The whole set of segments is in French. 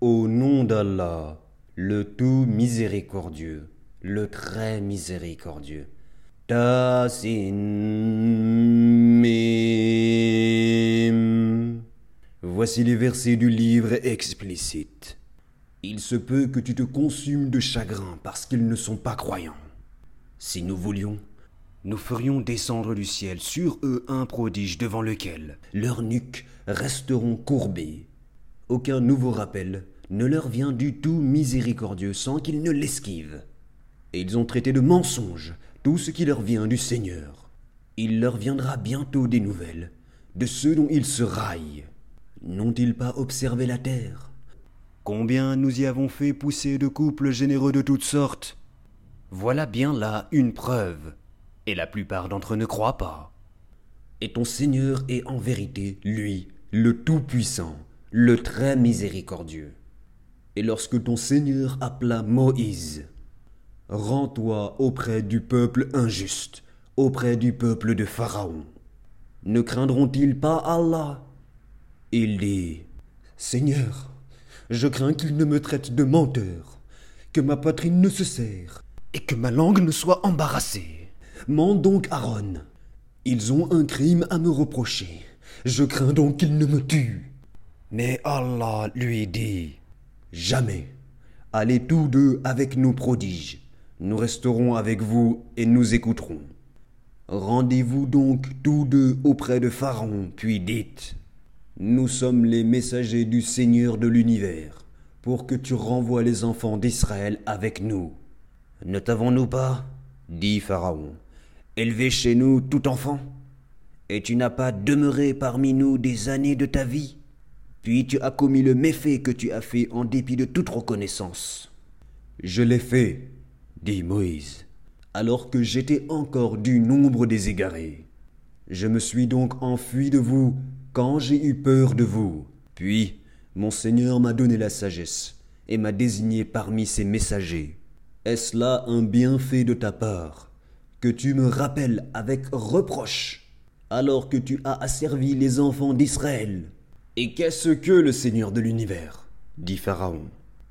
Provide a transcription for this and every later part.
Au nom d'Allah, le tout miséricordieux, le très miséricordieux. Tasin Mim. Voici les versets du livre explicite. Il se peut que tu te consumes de chagrin parce qu'ils ne sont pas croyants. Si nous voulions, nous ferions descendre du ciel sur eux un prodige devant lequel leurs nuques resteront courbées. Aucun nouveau rappel ne leur vient du tout miséricordieux sans qu'ils ne l'esquivent. Et ils ont traité de mensonge tout ce qui leur vient du Seigneur. Il leur viendra bientôt des nouvelles de ceux dont ils se raillent. N'ont-ils pas observé la terre? Combien nous y avons fait pousser de couples généreux de toutes sortes? Voilà bien là une preuve, et la plupart d'entre eux ne croient pas. Et ton Seigneur est en vérité, lui, le Tout-Puissant, le Très Miséricordieux. Et lorsque ton Seigneur appela Moïse, Rends-toi auprès du peuple injuste, auprès du peuple de Pharaon. Ne craindront-ils pas Allah? Il dit, Seigneur, je crains qu'il ne me traite de menteur, que ma poitrine ne se serre, et que ma langue ne soit embarrassée. Mande donc Aaron. Ils ont un crime à me reprocher. Je crains donc qu'ils ne me tuent. Mais Allah lui dit, Jamais. Allez tous deux avec nos prodiges. Nous resterons avec vous et nous écouterons. Rendez-vous donc tous deux auprès de Pharaon, puis dites Nous sommes les messagers du Seigneur de l'univers, pour que tu renvoies les enfants d'Israël avec nous. Ne t'avons-nous pas, dit Pharaon, élevé chez nous tout enfant? Et tu n'as pas demeuré parmi nous des années de ta vie? Puis tu as commis le méfait que tu as fait en dépit de toute reconnaissance. Je l'ai fait, dit Moïse, alors que j'étais encore du nombre des égarés. Je me suis donc enfui de vous quand j'ai eu peur de vous. Puis mon Seigneur m'a donné la sagesse et m'a désigné parmi ses messagers. Est-ce là un bienfait de ta part que tu me rappelles avec reproche alors que tu as asservi les enfants d'Israël? Et qu'est-ce que le Seigneur de l'univers? dit Pharaon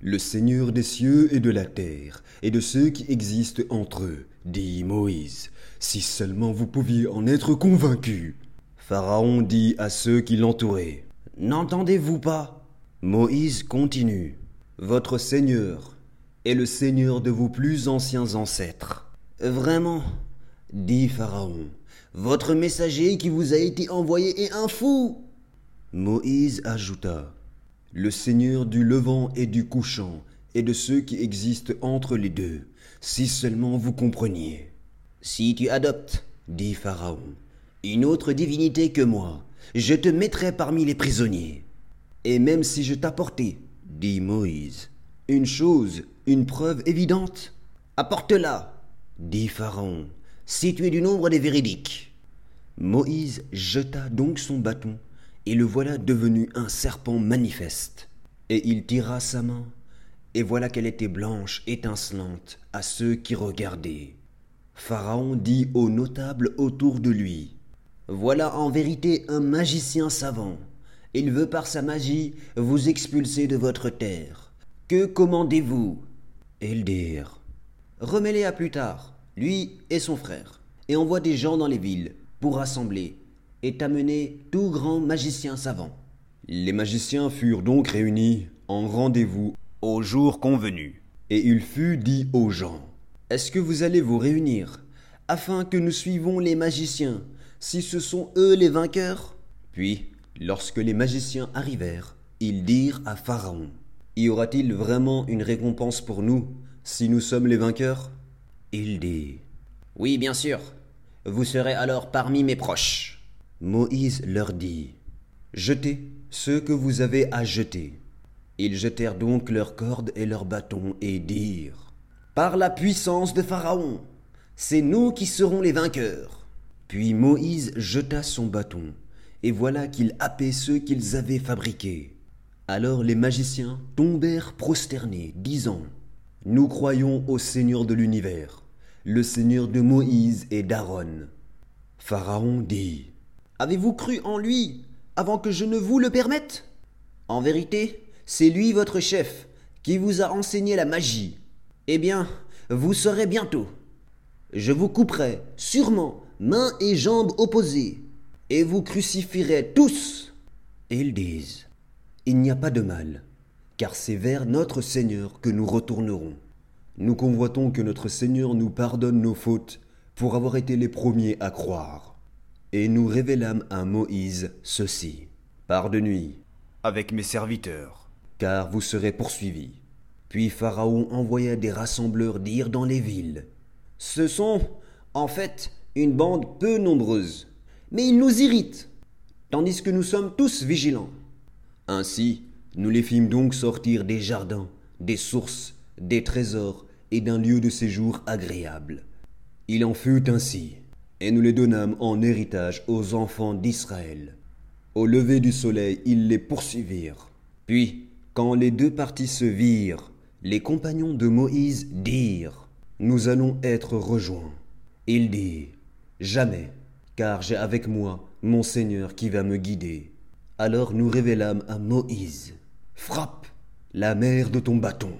le Seigneur des cieux et de la terre, et de ceux qui existent entre eux, dit Moïse, si seulement vous pouviez en être convaincus. Pharaon dit à ceux qui l'entouraient, N'entendez-vous pas? Moïse continue, Votre Seigneur est le Seigneur de vos plus anciens ancêtres. Vraiment, dit Pharaon, votre messager qui vous a été envoyé est un fou. Moïse ajouta, le Seigneur du levant et du couchant, et de ceux qui existent entre les deux, si seulement vous compreniez. Si tu adoptes, dit Pharaon, une autre divinité que moi, je te mettrai parmi les prisonniers. Et même si je t'apportais, dit Moïse, une chose, une preuve évidente, apporte-la, dit Pharaon, si tu es du nombre des véridiques. Moïse jeta donc son bâton et le voilà devenu un serpent manifeste. Et il tira sa main, et voilà qu'elle était blanche, étincelante, à ceux qui regardaient. Pharaon dit aux notables autour de lui, Voilà en vérité un magicien savant. Il veut par sa magie vous expulser de votre terre. Que commandez-vous? Ils dirent, Remets-les à plus tard, lui et son frère, et envoie des gens dans les villes pour rassembler est amené tout grand magicien savant. Les magiciens furent donc réunis en rendez-vous au jour convenu. Et il fut dit aux gens, Est-ce que vous allez vous réunir, afin que nous suivons les magiciens, si ce sont eux les vainqueurs? Puis, lorsque les magiciens arrivèrent, ils dirent à Pharaon, Y aura-t-il vraiment une récompense pour nous, si nous sommes les vainqueurs? Il dit, Oui, bien sûr, vous serez alors parmi mes proches. Moïse leur dit, Jetez ce que vous avez à jeter. Ils jetèrent donc leurs cordes et leurs bâtons et dirent, Par la puissance de Pharaon, c'est nous qui serons les vainqueurs. Puis Moïse jeta son bâton, et voilà qu'il happait ceux qu'ils avaient fabriqués. Alors les magiciens tombèrent prosternés, disant, Nous croyons au Seigneur de l'univers, le Seigneur de Moïse et d'Aaron. Pharaon dit, Avez-vous cru en lui avant que je ne vous le permette? En vérité, c'est lui votre chef, qui vous a enseigné la magie. Eh bien, vous saurez bientôt. Je vous couperai, sûrement, mains et jambes opposées, et vous crucifierez tous. Et ils disent, Il n'y a pas de mal, car c'est vers notre Seigneur que nous retournerons. Nous convoitons que notre Seigneur nous pardonne nos fautes pour avoir été les premiers à croire. Et nous révélâmes à Moïse ceci. Pars de nuit avec mes serviteurs, car vous serez poursuivis. Puis Pharaon envoya des rassembleurs dire dans les villes. Ce sont, en fait, une bande peu nombreuse, mais ils nous irritent, tandis que nous sommes tous vigilants. Ainsi, nous les fîmes donc sortir des jardins, des sources, des trésors et d'un lieu de séjour agréable. Il en fut ainsi, et nous les donnâmes en héritage aux enfants d'Israël. Au lever du soleil, ils les poursuivirent. Puis, quand les deux parties se virent, les compagnons de Moïse dirent Nous allons être rejoints. Il dit Jamais, car j'ai avec moi mon Seigneur qui va me guider. Alors nous révélâmes à Moïse Frappe la mer de ton bâton.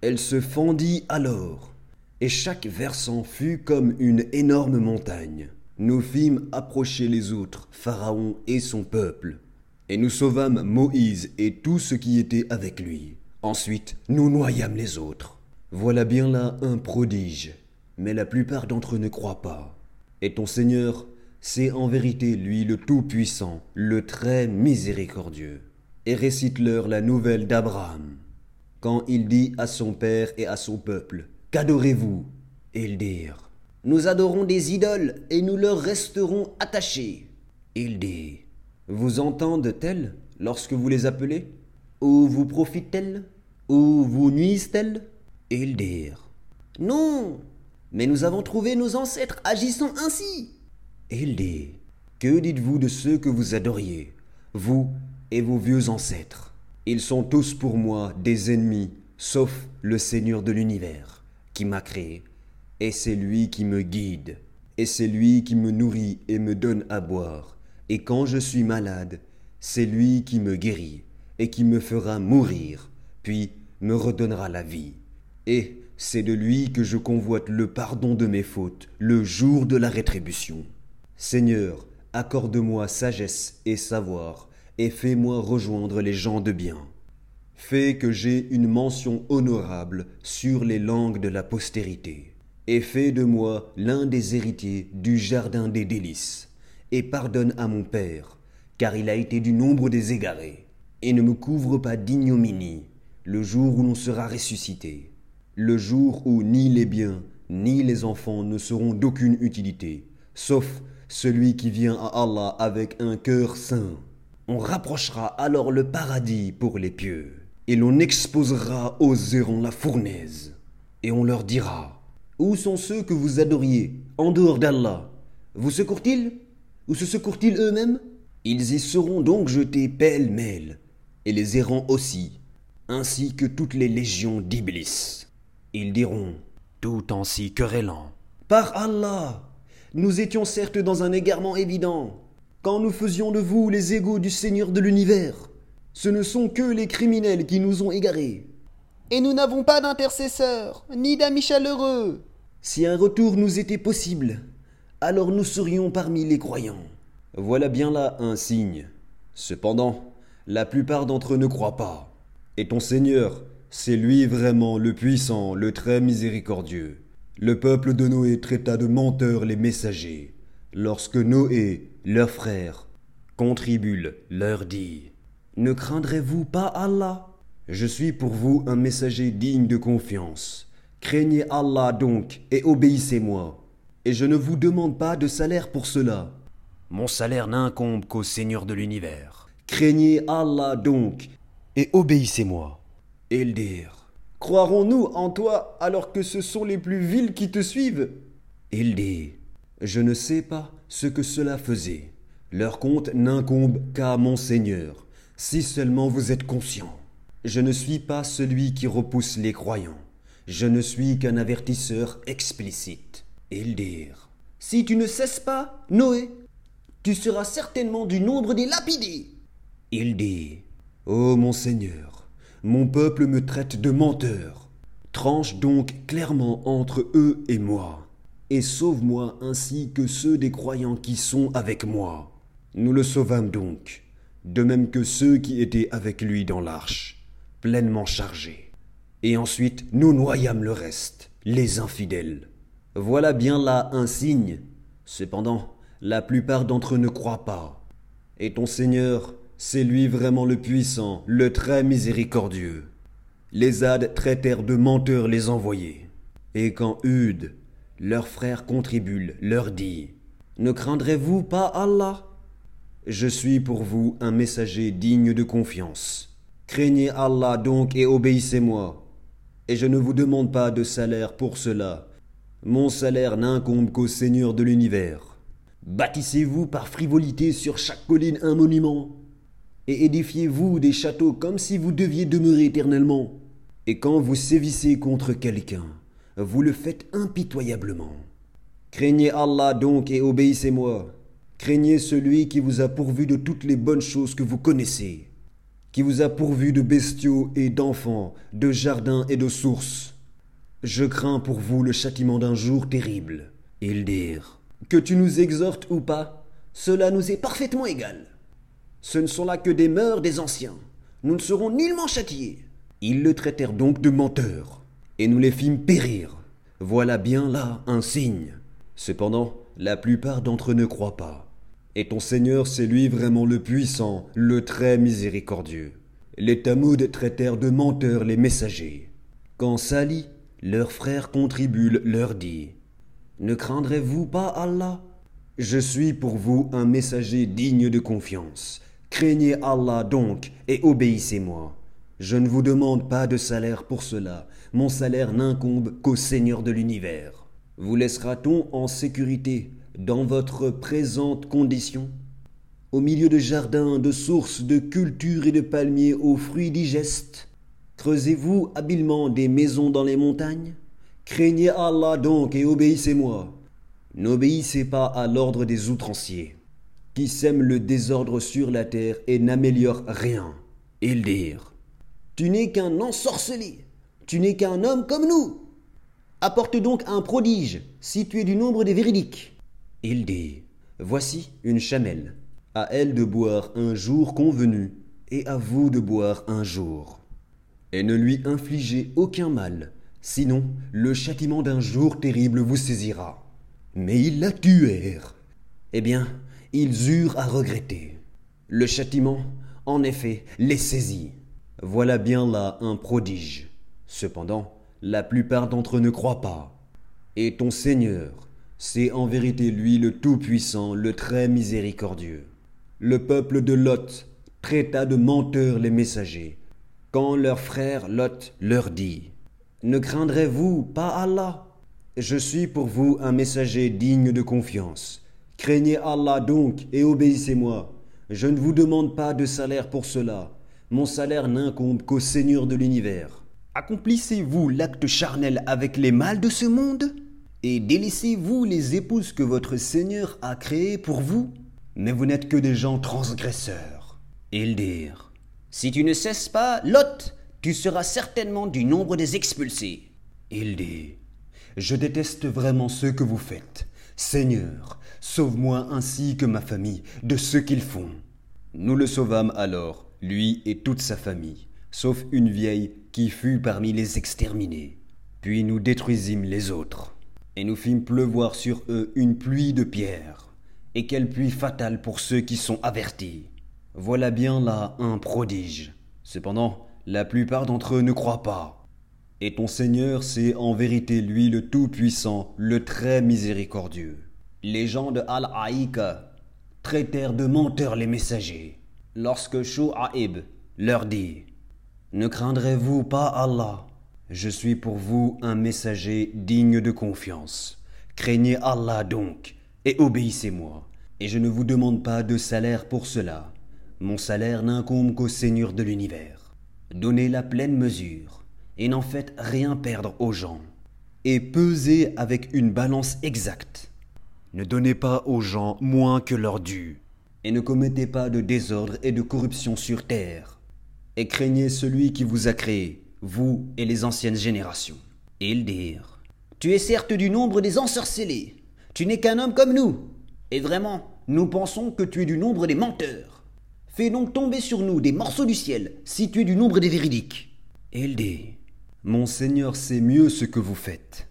Elle se fendit alors, et chaque versant fut comme une énorme montagne. Nous fîmes approcher les autres, Pharaon et son peuple, et nous sauvâmes Moïse et tout ce qui était avec lui. Ensuite, nous noyâmes les autres. Voilà bien là un prodige, mais la plupart d'entre eux ne croient pas. Et ton Seigneur, c'est en vérité lui le Tout-Puissant, le très miséricordieux. Et récite-leur la nouvelle d'Abraham. Quand il dit à son père et à son peuple, Qu'adorez-vous? Ils dirent, Nous adorons des idoles et nous leur resterons attachés. Il dit, Vous entendent-elles lorsque vous les appelez? Ou vous profitent-elles? Ou vous nuisent-elles? Ils dirent. Non, mais nous avons trouvé nos ancêtres agissant ainsi. Il dit Que dites-vous de ceux que vous adoriez, vous et vos vieux ancêtres? Ils sont tous pour moi des ennemis, sauf le Seigneur de l'univers, qui m'a créé, et c'est lui qui me guide, et c'est lui qui me nourrit et me donne à boire, et quand je suis malade, c'est lui qui me guérit, et qui me fera mourir puis me redonnera la vie. Et c'est de lui que je convoite le pardon de mes fautes, le jour de la rétribution. Seigneur, accorde-moi sagesse et savoir, et fais-moi rejoindre les gens de bien. Fais que j'ai une mention honorable sur les langues de la postérité, et fais de moi l'un des héritiers du jardin des délices, et pardonne à mon Père, car il a été du nombre des égarés, et ne me couvre pas d'ignominie, le jour où l'on sera ressuscité, le jour où ni les biens ni les enfants ne seront d'aucune utilité, sauf celui qui vient à Allah avec un cœur saint. On rapprochera alors le paradis pour les pieux, et l'on exposera aux errants la fournaise, et on leur dira Où sont ceux que vous adoriez, en dehors d'Allah? Vous secourent-ils Ou se secourent-ils eux-mêmes? Ils y seront donc jetés pêle-mêle, et les errants aussi, ainsi que toutes les légions d'Iblis. Ils diront, tout en s'y querellant, Par Allah, nous étions certes dans un égarement évident, quand nous faisions de vous les égaux du Seigneur de l'univers. Ce ne sont que les criminels qui nous ont égarés. Et nous n'avons pas d'intercesseur, ni d'amis chaleureux. Si un retour nous était possible, alors nous serions parmi les croyants. Voilà bien là un signe. Cependant, la plupart d'entre eux ne croient pas. Et ton Seigneur, c'est lui vraiment le puissant, le très miséricordieux. Le peuple de Noé traita de menteurs les messagers. Lorsque Noé, leur frère, contribule, leur dit Ne craindrez-vous pas Allah? Je suis pour vous un messager digne de confiance. Craignez Allah donc et obéissez-moi. Et je ne vous demande pas de salaire pour cela. Mon salaire n'incombe qu'au Seigneur de l'univers. Craignez Allah donc et obéissez-moi. Ils dirent Croirons-nous en toi alors que ce sont les plus vils qui te suivent? Il dit Je ne sais pas ce que cela faisait. Leur compte n'incombe qu'à mon Seigneur, si seulement vous êtes conscient. Je ne suis pas celui qui repousse les croyants. Je ne suis qu'un avertisseur explicite. Ils dirent Si tu ne cesses pas, Noé, tu seras certainement du nombre des lapidés. Il dit Ô mon Seigneur, mon peuple me traite de menteur. Tranche donc clairement entre eux et moi, et sauve-moi ainsi que ceux des croyants qui sont avec moi. Nous le sauvâmes donc, de même que ceux qui étaient avec lui dans l'arche, pleinement chargés. Et ensuite nous noyâmes le reste, les infidèles. Voilà bien là un signe. Cependant, la plupart d'entre eux ne croient pas. Et ton Seigneur, c'est lui vraiment le puissant, le très miséricordieux. Les Hades traitèrent de menteurs les envoyés. Et quand Hude, leur frère contribule, leur dit Ne craindrez-vous pas Allah? Je suis pour vous un messager digne de confiance. Craignez Allah donc et obéissez-moi. Et je ne vous demande pas de salaire pour cela. Mon salaire n'incombe qu'au Seigneur de l'univers. Bâtissez-vous par frivolité sur chaque colline un monument et édifiez-vous des châteaux comme si vous deviez demeurer éternellement. Et quand vous sévissez contre quelqu'un, vous le faites impitoyablement. Craignez Allah donc et obéissez-moi. Craignez celui qui vous a pourvu de toutes les bonnes choses que vous connaissez, qui vous a pourvu de bestiaux et d'enfants, de jardins et de sources. Je crains pour vous le châtiment d'un jour terrible. Ils dirent Que tu nous exhortes ou pas, cela nous est parfaitement égal. Ce ne sont là que des mœurs des anciens. Nous ne serons nullement châtiés. Ils le traitèrent donc de menteur, et nous les fîmes périr. Voilà bien là un signe. Cependant, la plupart d'entre eux ne croient pas. Et ton Seigneur, c'est lui vraiment le puissant, le très miséricordieux. Les Tamouds traitèrent de menteurs les messagers. Quand Sali, leur frère contribule, leur dit Ne craindrez-vous pas Allah? Je suis pour vous un messager digne de confiance. Craignez Allah donc et obéissez-moi. Je ne vous demande pas de salaire pour cela, mon salaire n'incombe qu'au Seigneur de l'univers. Vous laissera-t-on en sécurité dans votre présente condition? Au milieu de jardins, de sources, de cultures et de palmiers aux fruits digestes Creusez-vous habilement des maisons dans les montagnes? Craignez Allah donc et obéissez-moi. N'obéissez pas à l'ordre des outranciers qui sème le désordre sur la terre et n'améliore rien. Ils dirent Tu n'es qu'un ensorcelé, tu n'es qu'un homme comme nous. Apporte donc un prodige, si tu es du nombre des véridiques. Il dit Voici une chamelle, à elle de boire un jour convenu, et à vous de boire un jour. Et ne lui infligez aucun mal, sinon le châtiment d'un jour terrible vous saisira. Mais ils la tuèrent. Eh bien, ils eurent à regretter. Le châtiment, en effet, les saisit. Voilà bien là un prodige. Cependant, la plupart d'entre eux ne croient pas. Et ton Seigneur, c'est en vérité lui le Tout-Puissant, le très miséricordieux. Le peuple de Lot traita de menteurs les messagers, quand leur frère Lot leur dit Ne craindrez-vous pas Allah? Je suis pour vous un messager digne de confiance. Craignez Allah donc et obéissez-moi. Je ne vous demande pas de salaire pour cela. Mon salaire n'incombe qu'au Seigneur de l'univers. Accomplissez-vous l'acte charnel avec les mâles de ce monde Et délaissez-vous les épouses que votre Seigneur a créées pour vous? Mais vous n'êtes que des gens transgresseurs. Ils dirent Si tu ne cesses pas, Lot, tu seras certainement du nombre des expulsés. Il dit Je déteste vraiment ce que vous faites. Seigneur, sauve-moi ainsi que ma famille de ce qu'ils font. Nous le sauvâmes alors, lui et toute sa famille, sauf une vieille qui fut parmi les exterminés. Puis nous détruisîmes les autres, et nous fîmes pleuvoir sur eux une pluie de pierres, et quelle pluie fatale pour ceux qui sont avertis. Voilà bien là un prodige. Cependant, la plupart d'entre eux ne croient pas. Et ton Seigneur, c'est en vérité lui le Tout-Puissant, le très miséricordieux. Les gens de Al-Aïka traitèrent de menteurs les messagers. Lorsque Shu'aib leur dit Ne craindrez-vous pas Allah? Je suis pour vous un messager digne de confiance. Craignez Allah donc, et obéissez-moi. Et je ne vous demande pas de salaire pour cela. Mon salaire n'incombe qu'au Seigneur de l'univers. Donnez la pleine mesure et n'en faites rien perdre aux gens. Et pesez avec une balance exacte. Ne donnez pas aux gens moins que leur dû. Et ne commettez pas de désordre et de corruption sur terre. Et craignez celui qui vous a créé, vous et les anciennes générations. Ils dirent Tu es certes du nombre des ensorcelés, tu n'es qu'un homme comme nous, et vraiment, nous pensons que tu es du nombre des menteurs. Fais donc tomber sur nous des morceaux du ciel, si tu es du nombre des véridiques. Il dit Mon sait mieux ce que vous faites.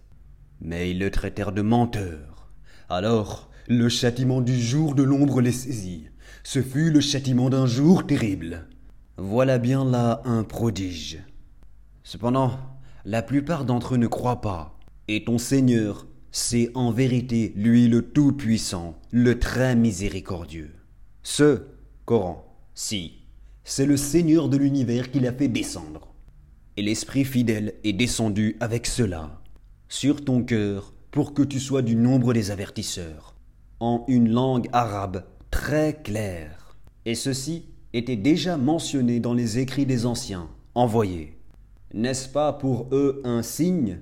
Mais ils le traitèrent de menteur. Alors, le châtiment du jour de l'ombre les saisit. Ce fut le châtiment d'un jour terrible. Voilà bien là un prodige. Cependant, la plupart d'entre eux ne croient pas. Et ton Seigneur, c'est en vérité lui le Tout-Puissant, le très miséricordieux. Ce Coran, si, c'est le Seigneur de l'univers qui l'a fait descendre. Et l'Esprit fidèle est descendu avec cela, sur ton cœur, pour que tu sois du nombre des avertisseurs, en une langue arabe très claire. Et ceci était déjà mentionné dans les écrits des anciens, envoyés. N'est-ce pas pour eux un signe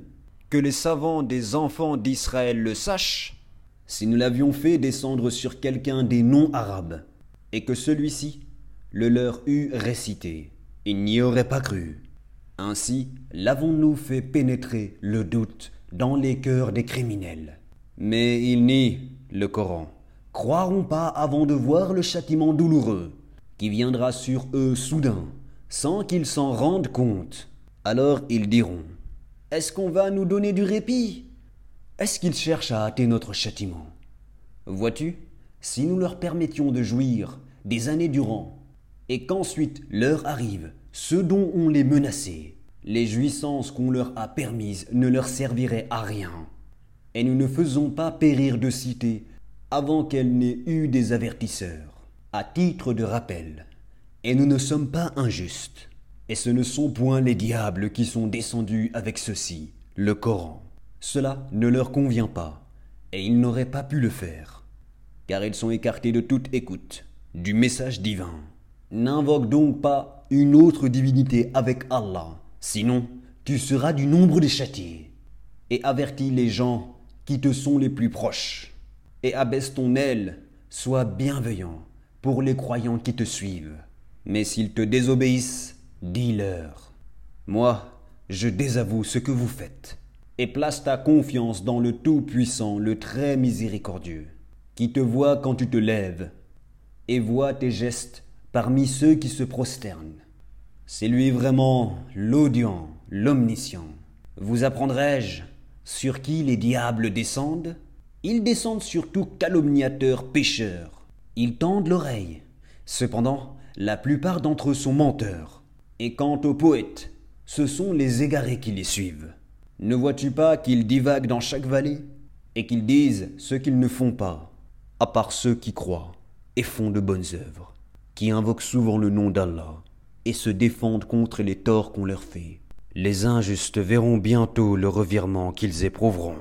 que les savants des enfants d'Israël le sachent? Si nous l'avions fait descendre sur quelqu'un des non-arabes, et que celui-ci le leur eût récité, ils n'y auraient pas cru. Ainsi l'avons-nous fait pénétrer le doute dans les cœurs des criminels. Mais ils nient le Coran, croiront pas avant de voir le châtiment douloureux viendra sur eux soudain, sans qu'ils s'en rendent compte. Alors ils diront Est-ce qu'on va nous donner du répit? Est-ce qu'ils cherchent à hâter notre châtiment? Vois-tu, si nous leur permettions de jouir des années durant, et qu'ensuite leur arrive ce dont on les menaçait, les jouissances qu'on leur a permises ne leur serviraient à rien. Et nous ne faisons pas périr de cité avant qu'elle n'ait eu des avertisseurs, à titre de rappel. Et nous ne sommes pas injustes. Et ce ne sont point les diables qui sont descendus avec ceci, le Coran. Cela ne leur convient pas, et ils n'auraient pas pu le faire, car ils sont écartés de toute écoute du message divin. N'invoque donc pas une autre divinité avec Allah, sinon tu seras du nombre des châtiés. Et avertis les gens qui te sont les plus proches, et abaisse ton aile, sois bienveillant pour les croyants qui te suivent. Mais s'ils te désobéissent, dis-leur. Moi, je désavoue ce que vous faites, et place ta confiance dans le Tout-Puissant, le Très Miséricordieux, qui te voit quand tu te lèves, et voit tes gestes parmi ceux qui se prosternent. C'est lui vraiment l'audient, l'omniscient. Vous apprendrai-je sur qui les diables descendent? Ils descendent sur tout calomniateur pécheur. Ils tendent l'oreille. Cependant, la plupart d'entre eux sont menteurs. Et quant aux poètes, ce sont les égarés qui les suivent. Ne vois-tu pas qu'ils divaguent dans chaque vallée et qu'ils disent ce qu'ils ne font pas, à part ceux qui croient et font de bonnes œuvres, qui invoquent souvent le nom d'Allah et se défendent contre les torts qu'on leur fait. Les injustes verront bientôt le revirement qu'ils éprouveront.